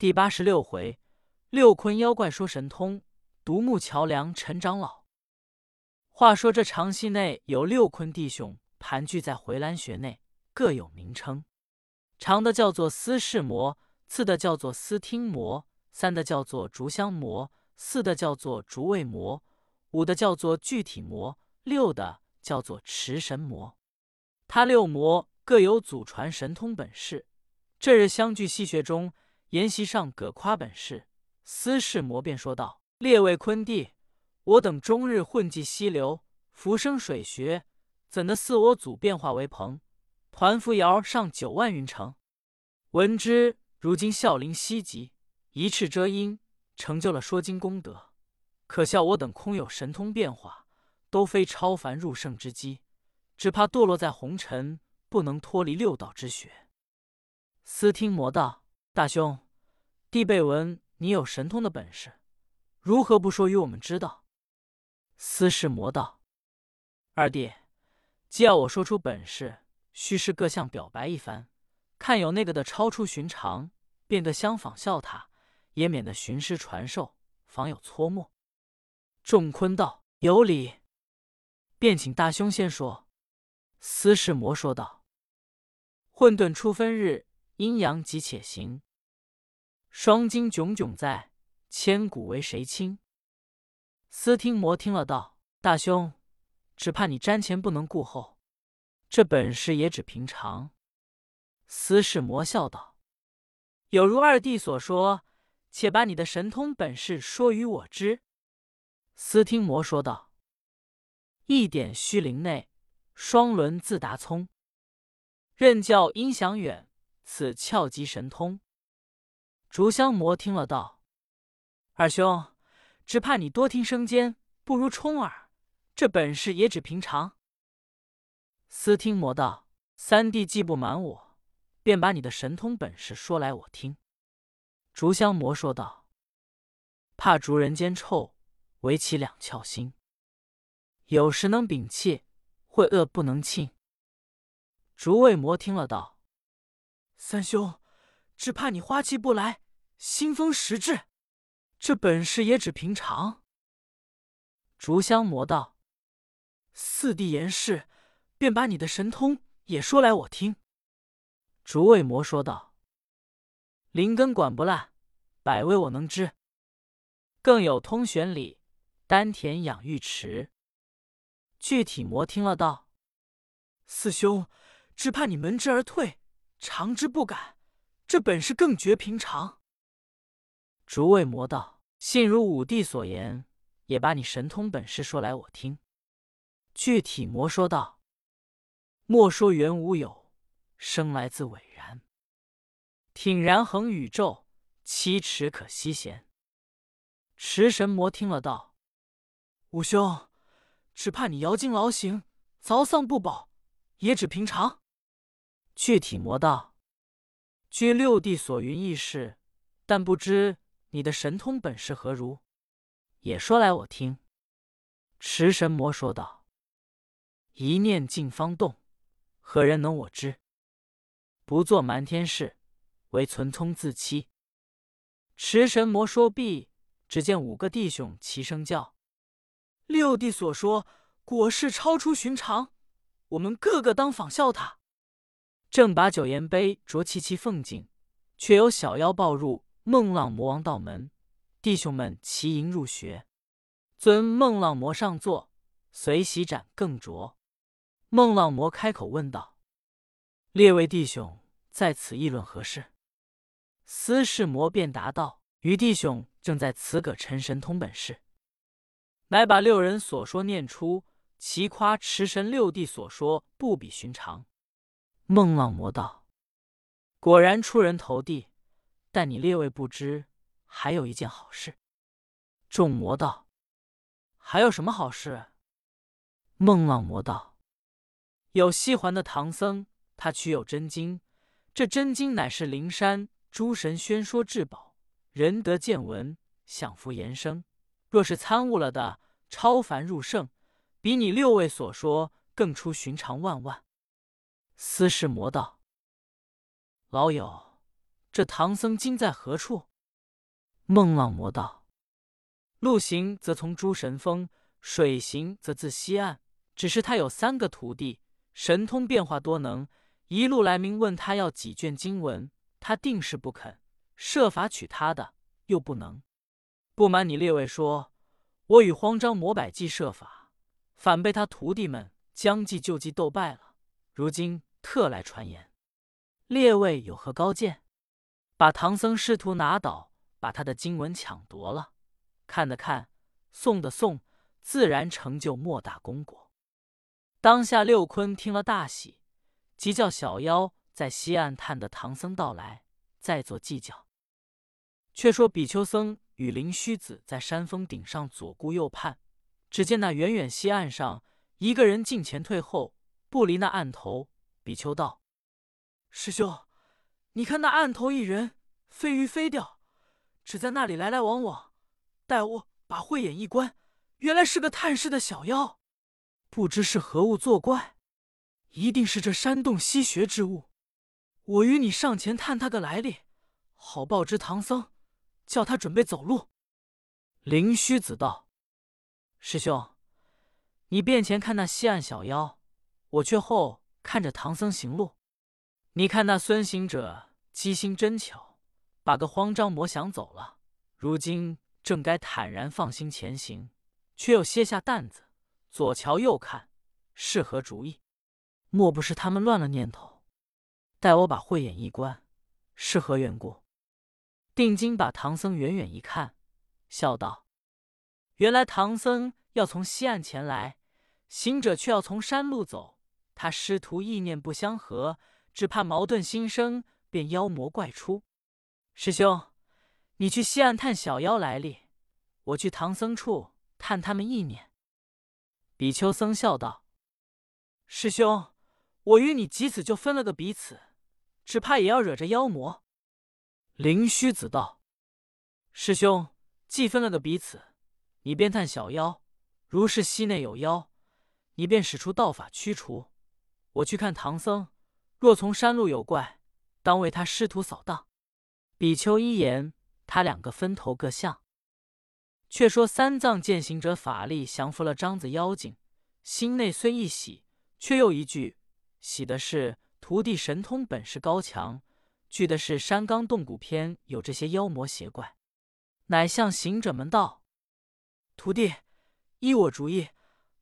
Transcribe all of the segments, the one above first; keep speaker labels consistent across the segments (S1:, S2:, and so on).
S1: 第八十六回，六坤妖怪说神通，独木桥梁陈长老。话说这长溪内有六坤弟兄盘踞在回蓝穴内，各有名称。长的叫做司事魔，次的叫做司听魔，三的叫做竹香魔，四的叫做竹味魔，五的叫做具体魔，六的叫做持神魔。他六魔各有祖传神通本事。这日相聚戏谑中。筵席上，葛夸本事，司事魔便说道：“列位坤弟，我等终日混迹溪流，浮生水穴，怎的似我祖变化为鹏，团扶摇上九万云城？闻之，如今孝陵西极，一翅遮阴，成就了说经功德。可笑我等空有神通变化，都非超凡入圣之机，只怕堕落在红尘，不能脱离六道之学。”司听魔道。大兄，弟辈闻你有神通的本事，如何不说与我们知道？司事魔道：“二弟，既要我说出本事，须是各项表白一番，看有那个的超出寻常，便得相仿效他，也免得寻师传授，防有错墨。”众坤道：“有理，便请大兄先说。”司事魔说道：“混沌初分日。”阴阳急且行，双金炯炯在，千古为谁倾？司听魔听了道：“大兄，只怕你瞻前不能顾后，这本事也只平常。”司事魔笑道：“有如二弟所说，且把你的神通本事说与我知。”司听魔说道：“一点虚灵内，双轮自达聪，任教音响远。”此窍极神通，竹香魔听了道：“二兄，只怕你多听生间，不如冲耳。这本事也只平常。”司听魔道：“三弟既不瞒我，便把你的神通本事说来我听。”竹香魔说道：“怕逐人间臭，唯其两窍心。有时能摒气，会恶不能侵。”竹味魔听了道。三兄，只怕你花气不来，新风实至，这本事也只平常。竹香魔道：“四弟言是，便把你的神通也说来我听。”竹味魔说道：“灵根管不烂，百味我能知，更有通玄理，丹田养玉池。”具体魔听了道：“四兄，只怕你门之而退。”长之不敢，这本事更绝平常。竹味魔道：“信如五弟所言，也把你神通本事说来我听。”具体魔说道：“莫说元无有，生来自伟然。挺然横宇宙，七尺可吸弦。”持神魔听了道：“五兄，只怕你摇精劳形，凿丧不保，也只平常。”具体魔道，据六弟所云亦是，但不知你的神通本事何如，也说来我听。持神魔说道：“一念尽方动，何人能我知？不做瞒天事，唯存聪自欺。”持神魔说毕，只见五个弟兄齐声叫：“六弟所说果是超出寻常，我们个个当仿效他。”正把酒言杯酌齐齐奉敬，却有小妖报入孟浪魔王道门，弟兄们齐迎入学，尊孟浪魔上座，随洗盏更酌。孟浪魔开口问道：“列位弟兄在此议论何事？”司事魔便答道：“余弟兄正在此葛陈神通本事。”乃把六人所说念出，齐夸持神六弟所说不比寻常。孟浪魔道：“果然出人头地，但你列位不知，还有一件好事。”众魔道：“还有什么好事？”孟浪魔道：“有西环的唐僧，他取有真经，这真经乃是灵山诸神宣说至宝，人得见闻，享福延生。若是参悟了的，超凡入圣，比你六位所说更出寻常万万。”司事魔道：“老友，这唐僧今在何处？”孟浪魔道：“陆行则从诸神峰，水行则自西岸。只是他有三个徒弟，神通变化多能。一路来明问他要几卷经文，他定是不肯。设法取他的，又不能。不瞒你列位说，我与慌张魔百计设法，反被他徒弟们将计就计斗败了。如今特来传言，列位有何高见？把唐僧师徒拿倒，把他的经文抢夺了，看的看，诵的诵，自然成就莫大功果。当下六坤听了大喜，即叫小妖在西岸探得唐僧到来，再做计较。却说比丘僧与灵虚子在山峰顶上左顾右盼，只见那远远西岸上一个人进前退后，不离那岸头。比丘道：“师兄，你看那岸头一人飞鱼飞钓，只在那里来来往往。待我把慧眼一观，原来是个探视的小妖。”不知是何物作怪，一定是这山洞吸穴之物。我与你上前探他个来历，好报知唐僧，叫他准备走路。灵虚子道：“师兄，你便前看那西岸小妖，我却后看着唐僧行路。你看那孙行者机心真巧，把个慌张魔想走了。如今正该坦然放心前行，却又歇下担子。”左瞧右看，是何主意？莫不是他们乱了念头？待我把慧眼一观，是何缘故？定睛把唐僧远远一看，笑道：“原来唐僧要从西岸前来，行者却要从山路走。他师徒意念不相合，只怕矛盾心生，便妖魔怪出。师兄，你去西岸探小妖来历，我去唐僧处探他们意念。”比丘僧笑道：“师兄，我与你即此就分了个彼此，只怕也要惹着妖魔。”灵虚子道：“师兄，既分了个彼此，你便探小妖；如是溪内有妖，你便使出道法驱除。我去看唐僧，若从山路有怪，当为他师徒扫荡。”比丘一言，他两个分头各向。却说三藏见行者法力降服了张子妖精，心内虽一喜，却又一惧。喜的是徒弟神通本事高强，惧的是山冈洞谷篇有这些妖魔邪怪，乃向行者们道：“徒弟，依我主意，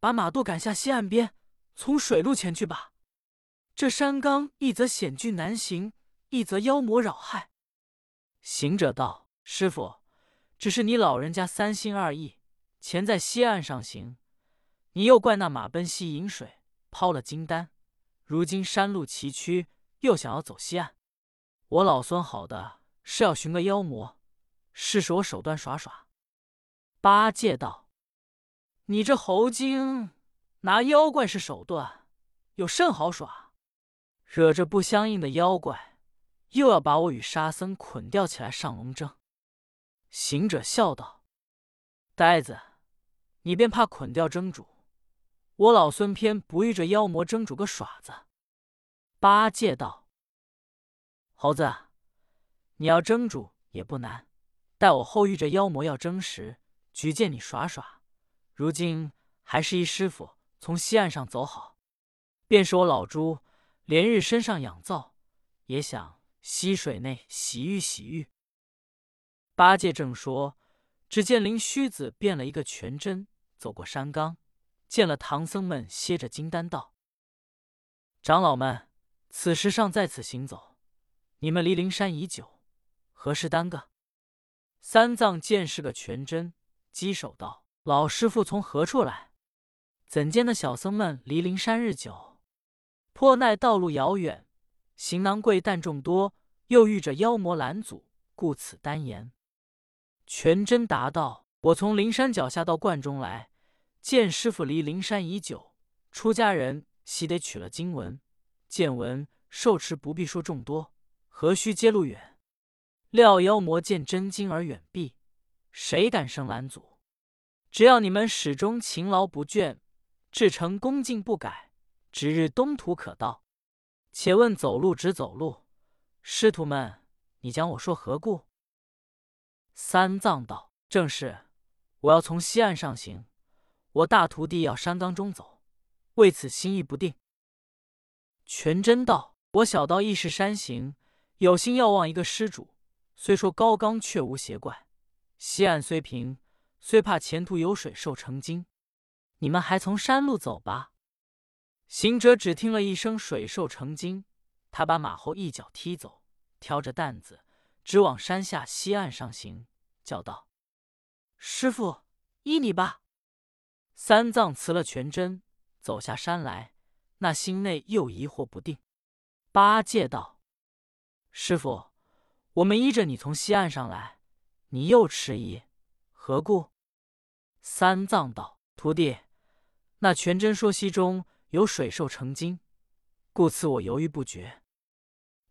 S1: 把马渡赶下西岸边，从水路前去吧。这山冈一则险峻难行，一则妖魔扰害。”行者道：“师傅。”只是你老人家三心二意，前在西岸上行，你又怪那马奔西饮水，抛了金丹。如今山路崎岖，又想要走西岸。我老孙好的是要寻个妖魔，试试我手段耍耍。八戒道：“你这猴精，拿妖怪是手段，有甚好耍？惹着不相应的妖怪，又要把我与沙僧捆吊起来上龙争。”行者笑道：“呆子，你便怕捆吊蒸煮？我老孙偏不遇这妖魔蒸煮个耍子。”八戒道：“猴子，你要蒸煮也不难，待我后遇着妖魔要蒸时，举荐你耍耍。如今还是一师傅从西岸上走好，便是我老猪连日身上养燥，也想溪水内洗浴洗浴。”八戒正说，只见灵虚子变了一个全真，走过山冈，见了唐僧们歇着金丹，道：“长老们，此时尚在此行走，你们离灵山已久，何事耽搁？”三藏见是个全真，稽首道：“老师傅从何处来？怎见那小僧们离灵山日久？颇奈道路遥远，行囊贵担众多，又遇着妖魔拦阻，故此单言。”全真答道：“我从灵山脚下到观中来，见师傅离灵山已久，出家人喜得取了经文。见闻受持不必说众多，何须揭露远？料妖魔见真经而远避，谁敢生拦阻？只要你们始终勤劳不倦，至诚恭敬不改，指日东途可到。且问走路只走路，师徒们，你将我说何故？”三藏道：“正是，我要从西岸上行，我大徒弟要山冈中走，为此心意不定。”全真道：“我小道亦是山行，有心要望一个施主。虽说高冈，却无邪怪。西岸虽平，虽怕前途有水兽成精。你们还从山路走吧。”行者只听了一声“水兽成精”，他把马后一脚踢走，挑着担子，直往山下西岸上行，叫道：“师傅，依你吧。”三藏辞了全真，走下山来。那心内又疑惑不定。八戒道：“师傅，我们依着你从西岸上来，你又迟疑，何故？”三藏道：“徒弟，那全真说西中有水兽成精，故此我犹豫不决。”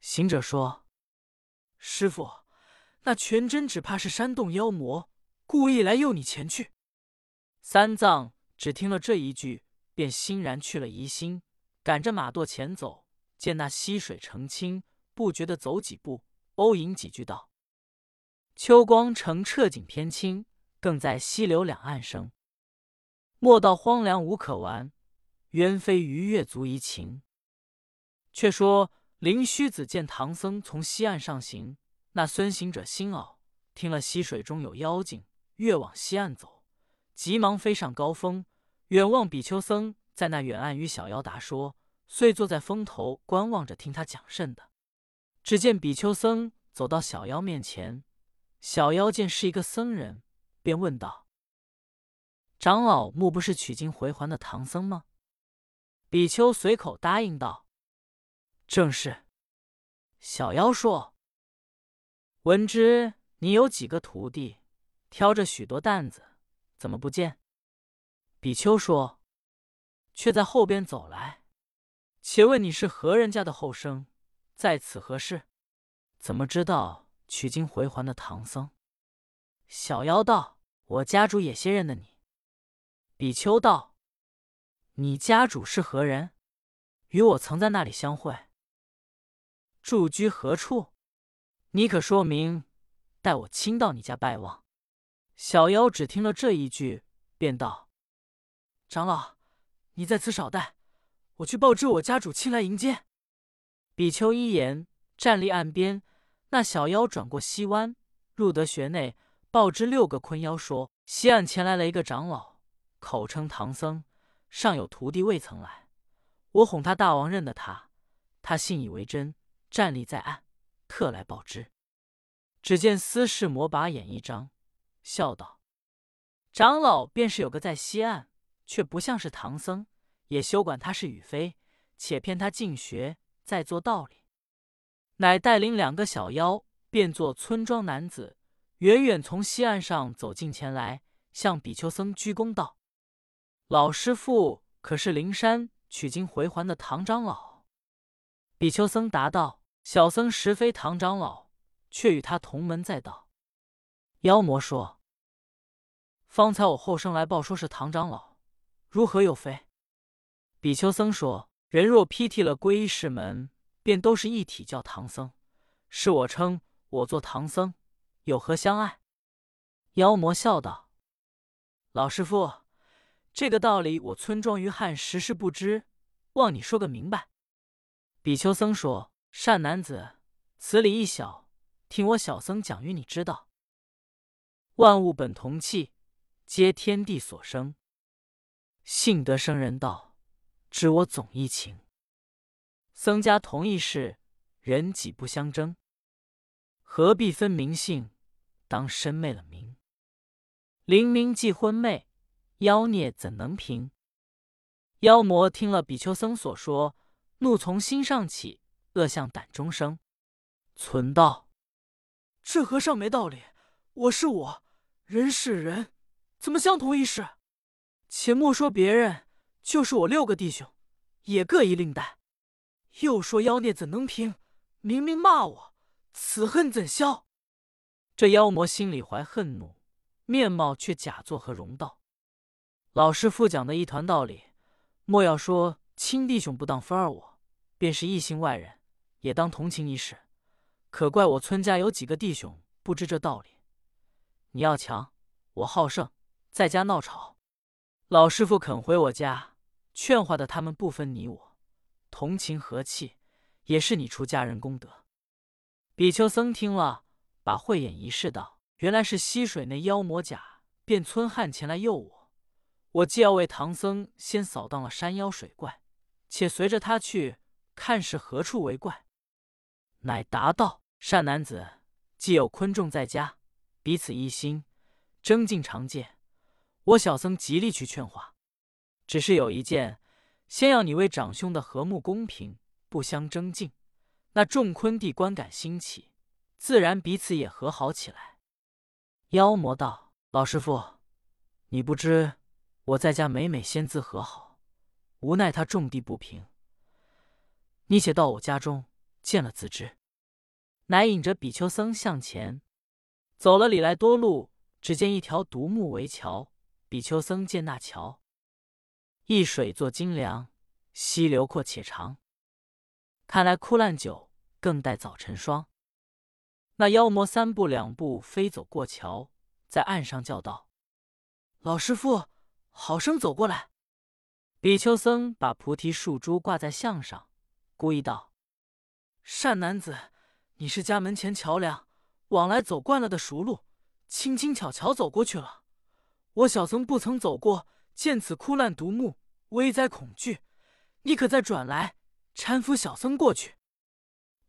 S1: 行者说：“师傅，那全真只怕是山洞妖魔，故意来诱你前去。”三藏只听了这一句，便欣然去了疑心。赶着马垛前走，见那溪水澄清，不觉地走几步，欧吟几句道：“秋光澄澈景偏清，更在溪流两岸生。莫道荒凉无可玩，鸢飞鱼跃足怡情。”却说灵虚子见唐僧从西岸上行，那孙行者心傲，听了溪水中有妖精，越往西岸走，急忙飞上高峰，远望比丘僧。在那远岸与小妖答说，遂坐在峰头观望着听他讲甚的。只见比丘僧走到小妖面前，小妖见是一个僧人，便问道：“长老莫不是取经回还的唐僧吗？”比丘随口答应道：“正是。”小妖说：“闻知你有几个徒弟，挑着许多担子，怎么不见？”比丘说。却在后边走来，且问你是何人家的后生，在此何事？怎么知道取经回还的唐僧？小妖道：“我家主也先认得你。”比丘道：“你家主是何人？与我曾在那里相会。住居何处？你可说明，待我亲到你家拜望。”小妖只听了这一句，便道：“长老。”你在此少待，我去报知我家主亲来迎接。比丘一言，站立岸边。那小妖转过西湾，入得穴内，报知六个坤妖说：西岸前来了一个长老，口称唐僧，尚有徒弟未曾来。我哄他大王认得他，他信以为真，站立在岸，特来报知。只见司事魔把眼一张，笑道：“长老便是有个在西岸。”却不像是唐僧，也休管他是与非，且骗他进学，再做道理。乃带领两个小妖，变作村庄男子，远远从西岸上走近前来，向比丘僧鞠躬道：“老师傅，可是灵山取经回还的唐长老？”比丘僧答道：“小僧实非唐长老，却与他同门在道。”妖魔说：“方才我后生来报，说是唐长老。”如何又非？比丘僧说：“人若披剃了皈依师门，便都是一体，叫唐僧。是我称我做唐僧，有何相碍？”妖魔笑道：“老师傅，这个道理我村庄于汉时是不知，望你说个明白。”比丘僧说：“善男子，此理一小，听我小僧讲与你知道。万物本同气，皆天地所生。”性得生人道，知我总一情。僧家同一事，人己不相争，何必分名姓？当身昧了名，灵明既昏昧，妖孽怎能平？妖魔听了比丘僧所说，怒从心上起，恶向胆中生，存道：这和尚没道理。我是我，人是人，怎么相同一事？且莫说别人，就是我六个弟兄，也各一令带。又说妖孽怎能平？明明骂我，此恨怎消？这妖魔心里怀恨怒，面貌却假作和容道。老师傅讲的一团道理，莫要说亲弟兄不当分儿我，便是异性外人，也当同情一事。可怪我村家有几个弟兄不知这道理，你要强，我好胜，在家闹吵。老师傅肯回我家，劝化的他们不分你我，同情和气，也是你出家人功德。”比丘僧听了，把慧眼一视，道：“原来是溪水那妖魔假变村汉前来诱我。我既要为唐僧先扫荡了山妖水怪，且随着他去看是何处为怪。”乃答道：“善男子，既有昆仲在家，彼此一心，争竞常见。我小僧极力去劝化，只是有一件，先要你为长兄的和睦公平，不相争竞。那众昆帝观感兴起，自然彼此也和好起来。”妖魔道：“老师傅，你不知我在家每每先自和好，无奈他种地不平。你且到我家中。”见了自知，乃引着比丘僧向前走了里来多路，只见一条独木围桥。比丘僧见那桥，一水作金梁，溪流阔且长，看来枯烂久，更待早晨霜。那妖魔三步两步飞走过桥，在岸上叫道：“老师傅，好生走过来。”比丘僧把菩提树珠挂在项上，故意道。善男子，你是家门前桥梁，往来走惯了的熟路，轻轻巧巧走过去了。我小僧不曾走过，见此枯烂独木，危哉恐惧。你可再转来搀扶小僧过去。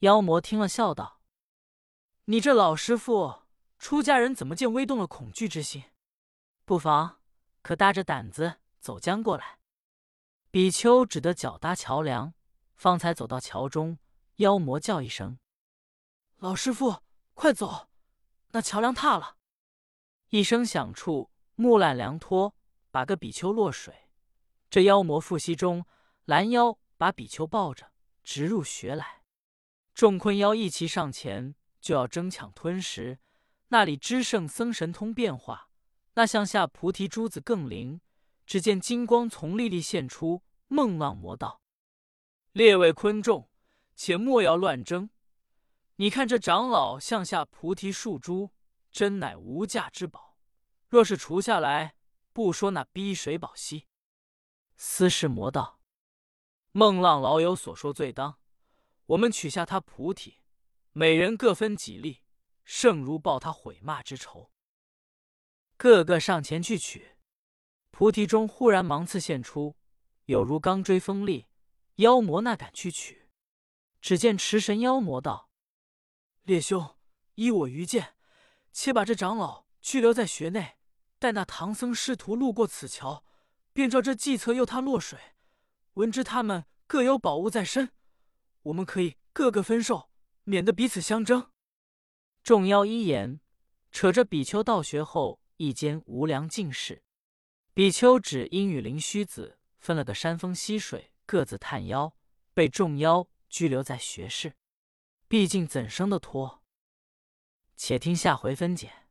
S1: 妖魔听了，笑道：“你这老师傅，出家人怎么见微动了恐惧之心？不妨，可搭着胆子走将过来。”比丘只得脚搭桥梁，方才走到桥中。妖魔叫一声：“老师傅，快走！那桥梁塌了。”一声响处，木烂梁脱，把个比丘落水。这妖魔腹息中，拦腰把比丘抱着，直入穴来。众昆妖一齐上前，就要争抢吞食。那里知圣僧神通变化，那向下菩提珠子更灵。只见金光从粒粒现出，梦浪魔道：“列位昆众！”且莫要乱争！你看这长老向下菩提树珠，真乃无价之宝。若是除下来，不说那逼水宝溪。司事魔道：孟浪老友所说最当。我们取下他菩提，每人各分几粒，胜如报他毁骂之仇。个个上前去取，菩提中忽然芒刺现出，有如钢锥锋利，妖魔那敢去取？只见持神妖魔道：“列兄，依我愚见，且把这长老拘留在穴内，待那唐僧师徒路过此桥，便照这计策诱他落水。闻知他们各有宝物在身，我们可以各个分受，免得彼此相争。”众妖一言，扯着比丘到穴后一间无量净室。比丘只因与灵虚子分了个山峰溪水，各自探妖，被众妖。拘留在学士，毕竟怎生的脱？且听下回分解。